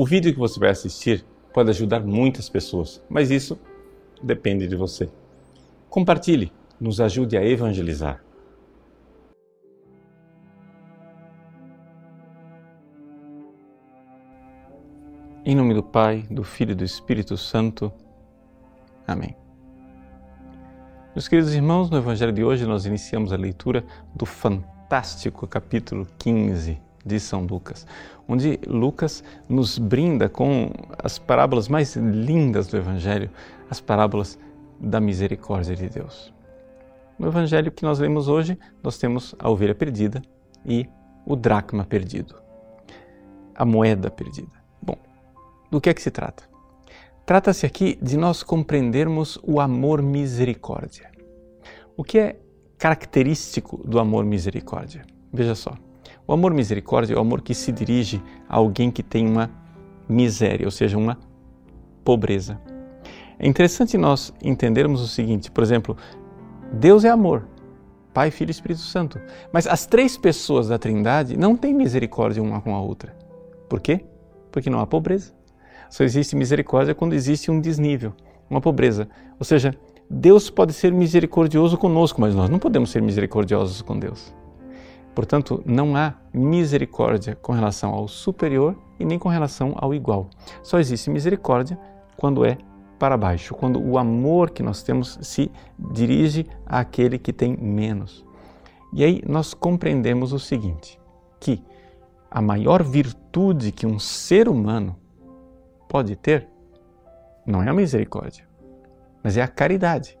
O vídeo que você vai assistir pode ajudar muitas pessoas, mas isso depende de você. Compartilhe, nos ajude a evangelizar. Em nome do Pai, do Filho e do Espírito Santo. Amém. Meus queridos irmãos, no Evangelho de hoje nós iniciamos a leitura do fantástico capítulo 15 de São Lucas, onde Lucas nos brinda com as parábolas mais lindas do Evangelho, as parábolas da misericórdia de Deus. No Evangelho que nós lemos hoje, nós temos a ovelha perdida e o dracma perdido, a moeda perdida. Bom, do que é que se trata? Trata-se aqui de nós compreendermos o amor misericórdia. O que é característico do amor misericórdia? Veja só. O amor misericórdia é o amor que se dirige a alguém que tem uma miséria, ou seja, uma pobreza. É interessante nós entendermos o seguinte, por exemplo, Deus é amor, Pai, Filho e Espírito Santo. Mas as três pessoas da Trindade não têm misericórdia uma com a outra. Por quê? Porque não há pobreza. Só existe misericórdia quando existe um desnível, uma pobreza. Ou seja, Deus pode ser misericordioso conosco, mas nós não podemos ser misericordiosos com Deus. Portanto, não há misericórdia com relação ao superior e nem com relação ao igual. Só existe misericórdia quando é para baixo, quando o amor que nós temos se dirige àquele que tem menos. E aí nós compreendemos o seguinte: que a maior virtude que um ser humano pode ter não é a misericórdia, mas é a caridade,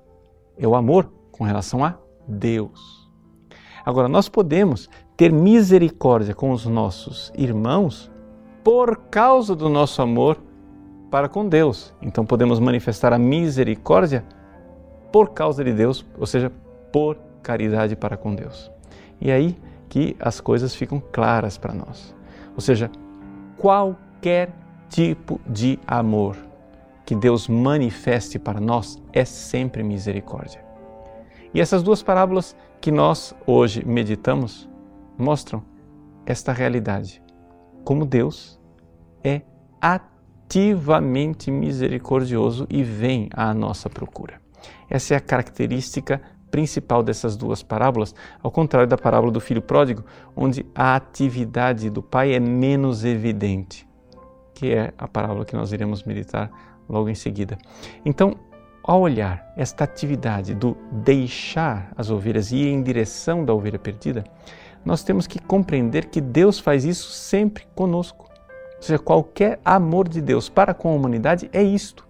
é o amor com relação a Deus. Agora, nós podemos ter misericórdia com os nossos irmãos por causa do nosso amor para com Deus. Então podemos manifestar a misericórdia por causa de Deus, ou seja, por caridade para com Deus. E aí que as coisas ficam claras para nós. Ou seja, qualquer tipo de amor que Deus manifeste para nós é sempre misericórdia. E essas duas parábolas que nós hoje meditamos mostram esta realidade. Como Deus é ativamente misericordioso e vem à nossa procura. Essa é a característica principal dessas duas parábolas, ao contrário da parábola do filho pródigo, onde a atividade do pai é menos evidente, que é a parábola que nós iremos meditar logo em seguida. Então, ao olhar esta atividade do deixar as ovelhas e ir em direção da ovelha perdida, nós temos que compreender que Deus faz isso sempre conosco. Ou seja, qualquer amor de Deus para com a humanidade é isto.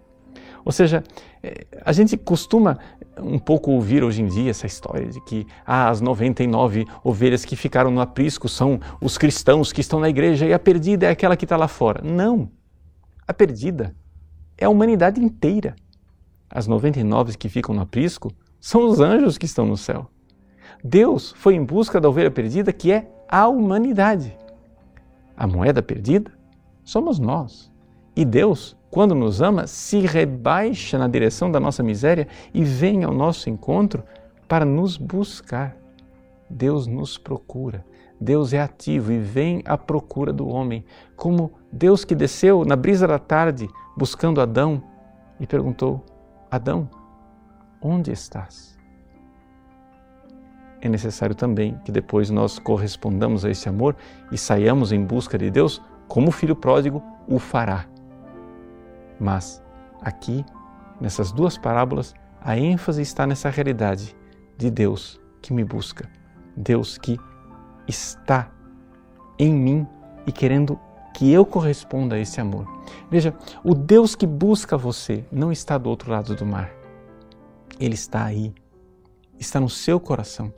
Ou seja, eh, a gente costuma um pouco ouvir hoje em dia essa história de que ah, as 99 ovelhas que ficaram no aprisco são os cristãos que estão na igreja e a perdida é aquela que está lá fora. Não! A perdida é a humanidade inteira. As 99 que ficam no aprisco são os anjos que estão no céu. Deus foi em busca da ovelha perdida que é a humanidade. A moeda perdida somos nós. E Deus, quando nos ama, se rebaixa na direção da nossa miséria e vem ao nosso encontro para nos buscar. Deus nos procura. Deus é ativo e vem à procura do homem, como Deus que desceu na brisa da tarde buscando Adão e perguntou: Adão, onde estás? É necessário também que depois nós correspondamos a esse amor e saiamos em busca de Deus, como o filho pródigo o fará. Mas aqui, nessas duas parábolas, a ênfase está nessa realidade de Deus que me busca, Deus que está em mim e querendo que eu corresponda a esse amor. Veja, o Deus que busca você não está do outro lado do mar. Ele está aí, está no seu coração.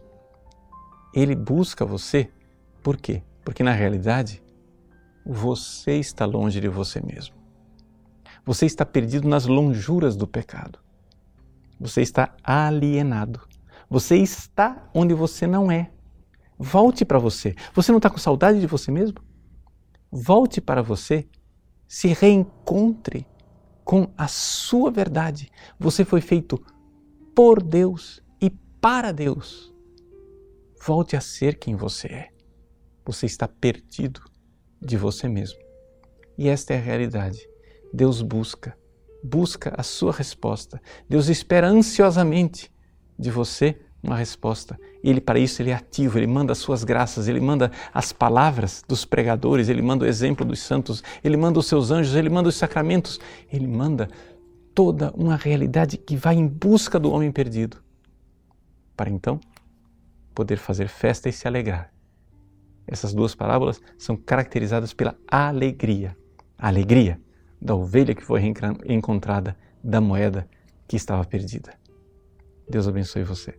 Ele busca você por quê? Porque na realidade você está longe de você mesmo. Você está perdido nas lonjuras do pecado. Você está alienado. Você está onde você não é. Volte para você. Você não está com saudade de você mesmo? Volte para você, se reencontre com a sua verdade. Você foi feito por Deus e para Deus. Volte a ser quem você é. Você está perdido de você mesmo. E esta é a realidade. Deus busca, busca a sua resposta. Deus espera ansiosamente de você uma resposta. Ele para isso ele é ativo, ele manda as suas graças, ele manda as palavras dos pregadores, ele manda o exemplo dos santos, ele manda os seus anjos, ele manda os sacramentos, ele manda toda uma realidade que vai em busca do homem perdido. Para então poder fazer festa e se alegrar. Essas duas parábolas são caracterizadas pela alegria. A alegria da ovelha que foi encontrada, da moeda que estava perdida. Deus abençoe você.